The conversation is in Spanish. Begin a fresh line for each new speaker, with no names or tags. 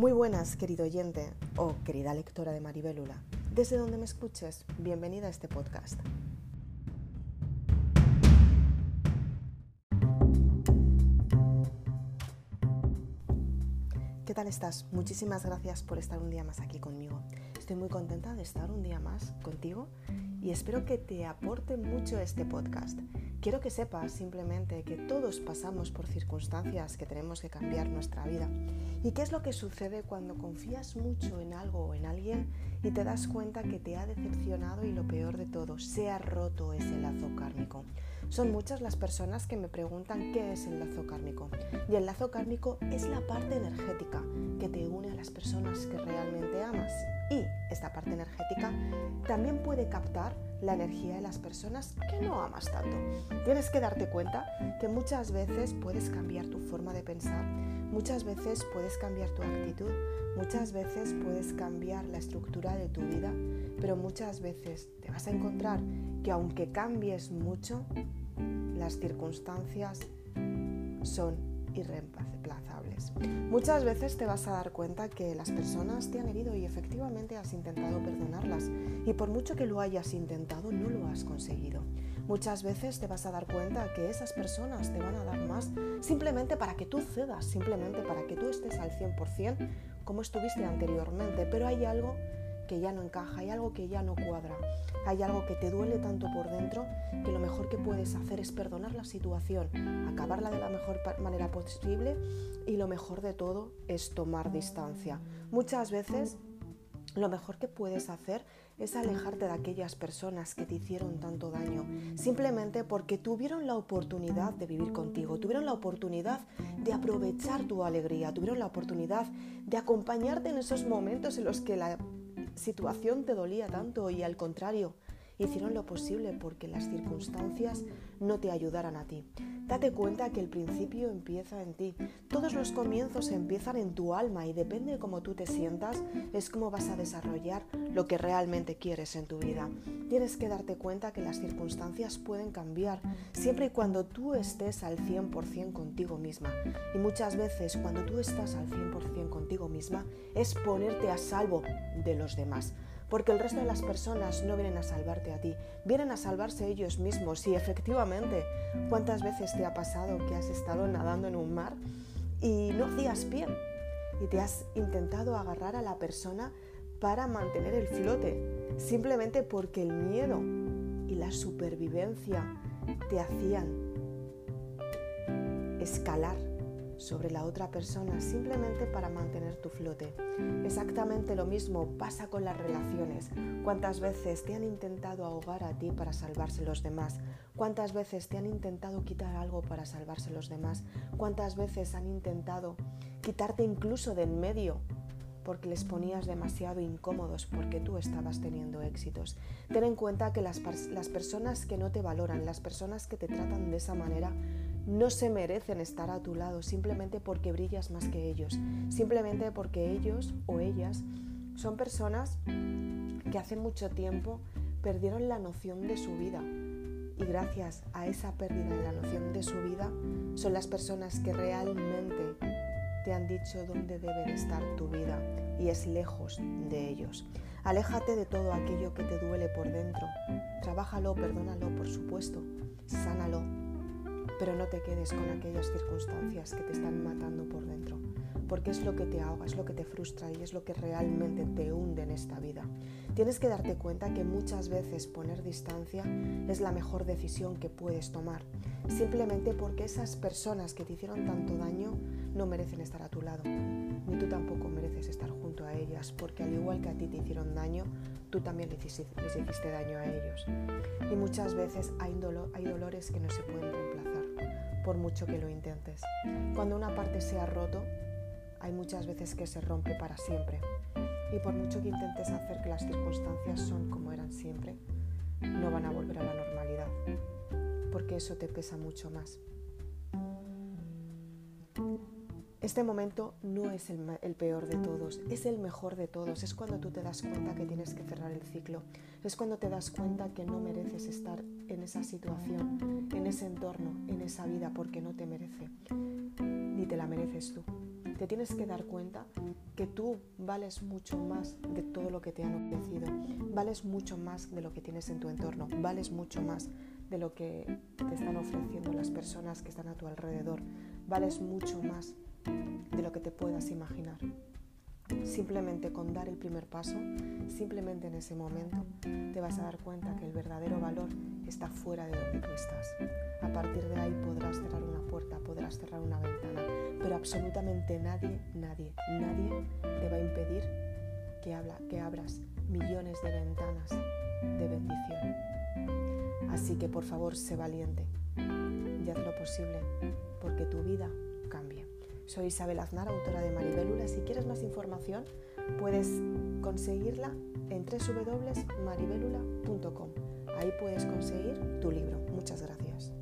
Muy buenas, querido oyente o querida lectora de Maribelula. Desde donde me escuches, bienvenida a este podcast. ¿Qué tal estás? Muchísimas gracias por estar un día más aquí conmigo. Estoy muy contenta de estar un día más contigo y espero que te aporte mucho este podcast. Quiero que sepas simplemente que todos pasamos por circunstancias que tenemos que cambiar nuestra vida. ¿Y qué es lo que sucede cuando confías mucho en algo o en alguien y te das cuenta que te ha decepcionado y lo peor de todo, se ha roto ese lazo kármico? Son muchas las personas que me preguntan qué es el lazo kármico. Y el lazo kármico es la parte energética que te une a las personas que realmente amas. Y esta parte energética también puede captar la energía de las personas que no amas tanto. Tienes que darte cuenta que muchas veces puedes cambiar tu forma de pensar, muchas veces puedes cambiar tu actitud, muchas veces puedes cambiar la estructura de tu vida, pero muchas veces te vas a encontrar que aunque cambies mucho, las circunstancias son irreemplazables. Muchas veces te vas a dar cuenta que las personas te han herido y efectivamente has intentado perdonarlas y por mucho que lo hayas intentado no lo has conseguido. Muchas veces te vas a dar cuenta que esas personas te van a dar más simplemente para que tú cedas, simplemente para que tú estés al 100% como estuviste anteriormente, pero hay algo que ya no encaja, hay algo que ya no cuadra, hay algo que te duele tanto por dentro puedes hacer es perdonar la situación, acabarla de la mejor manera posible y lo mejor de todo es tomar distancia. Muchas veces lo mejor que puedes hacer es alejarte de aquellas personas que te hicieron tanto daño, simplemente porque tuvieron la oportunidad de vivir contigo, tuvieron la oportunidad de aprovechar tu alegría, tuvieron la oportunidad de acompañarte en esos momentos en los que la situación te dolía tanto y al contrario, hicieron lo posible porque las circunstancias no te ayudaran a ti. Date cuenta que el principio empieza en ti. Todos los comienzos empiezan en tu alma y depende de cómo tú te sientas, es cómo vas a desarrollar lo que realmente quieres en tu vida. Tienes que darte cuenta que las circunstancias pueden cambiar siempre y cuando tú estés al 100% contigo misma. Y muchas veces cuando tú estás al 100% contigo misma es ponerte a salvo de los demás porque el resto de las personas no vienen a salvarte a ti, vienen a salvarse ellos mismos. Y efectivamente, ¿cuántas veces te ha pasado que has estado nadando en un mar y no hacías pie? Y te has intentado agarrar a la persona para mantener el flote, simplemente porque el miedo y la supervivencia te hacían escalar sobre la otra persona simplemente para mantener tu flote. Exactamente lo mismo pasa con las relaciones. ¿Cuántas veces te han intentado ahogar a ti para salvarse los demás? ¿Cuántas veces te han intentado quitar algo para salvarse los demás? ¿Cuántas veces han intentado quitarte incluso de en medio porque les ponías demasiado incómodos porque tú estabas teniendo éxitos. Ten en cuenta que las, las, personas que no te valoran, las personas que te tratan de esa manera, no se merecen estar a tu lado simplemente porque brillas más que ellos, simplemente porque ellos o ellas son personas que hace mucho tiempo perdieron la noción de su vida y gracias a esa pérdida de la noción de su vida son las personas que realmente te han dicho dónde debe de estar tu vida y es lejos de ellos. Aléjate de todo aquello que te duele por dentro. Trabájalo, perdónalo, por supuesto. Sánalo, pero no te quedes con aquellas circunstancias que te están matando por dentro, porque es lo que te ahoga, es lo que te frustra y es lo que realmente te hunde en esta vida. Tienes que darte cuenta que muchas veces poner distancia es la mejor decisión que puedes tomar, simplemente porque esas personas que te hicieron tanto daño no merecen estar a tu lado, ni tú tampoco mereces estar junto a ellas, porque al igual que a ti te hicieron daño, tú también les hiciste, daño a ellos. Y muchas veces hay, hay dolores que no se pueden reemplazar por mucho que lo intentes. Cuando una parte se ha roto, hay muchas veces que se rompe para siempre. Y por mucho que intentes hacer que las circunstancias son como eran siempre, no van a volver a la normalidad, porque eso te pesa mucho más. Este momento no es el, peor de todos, es el mejor de todos. Es cuando tú te das cuenta que tienes que cerrar el ciclo. Es cuando te das cuenta que no mereces estar en esa situación, en ese entorno, en esa vida, porque no te merece. Ni te la mereces tú. Te tienes que dar cuenta que tú vales mucho más de todo lo que te han ofrecido, vales mucho más de lo que tienes en tu entorno, vales mucho más de lo que te están ofreciendo las personas que están a tu alrededor, vales mucho más te puedas imaginar. Simplemente con dar el primer paso, simplemente en ese momento, te vas a dar cuenta que el verdadero valor está fuera de donde tú estás. A partir de ahí podrás cerrar una puerta, podrás cerrar una ventana, pero absolutamente nadie, nadie, nadie te va a impedir que, habla, que abras millones de ventanas de bendición. Así que por favor, sé valiente y haz lo posible porque tu vida. Soy Isabel Aznar, autora de Maribélula. Si quieres más información, puedes conseguirla en www.maribelula.com. Ahí puedes conseguir tu libro. Muchas gracias.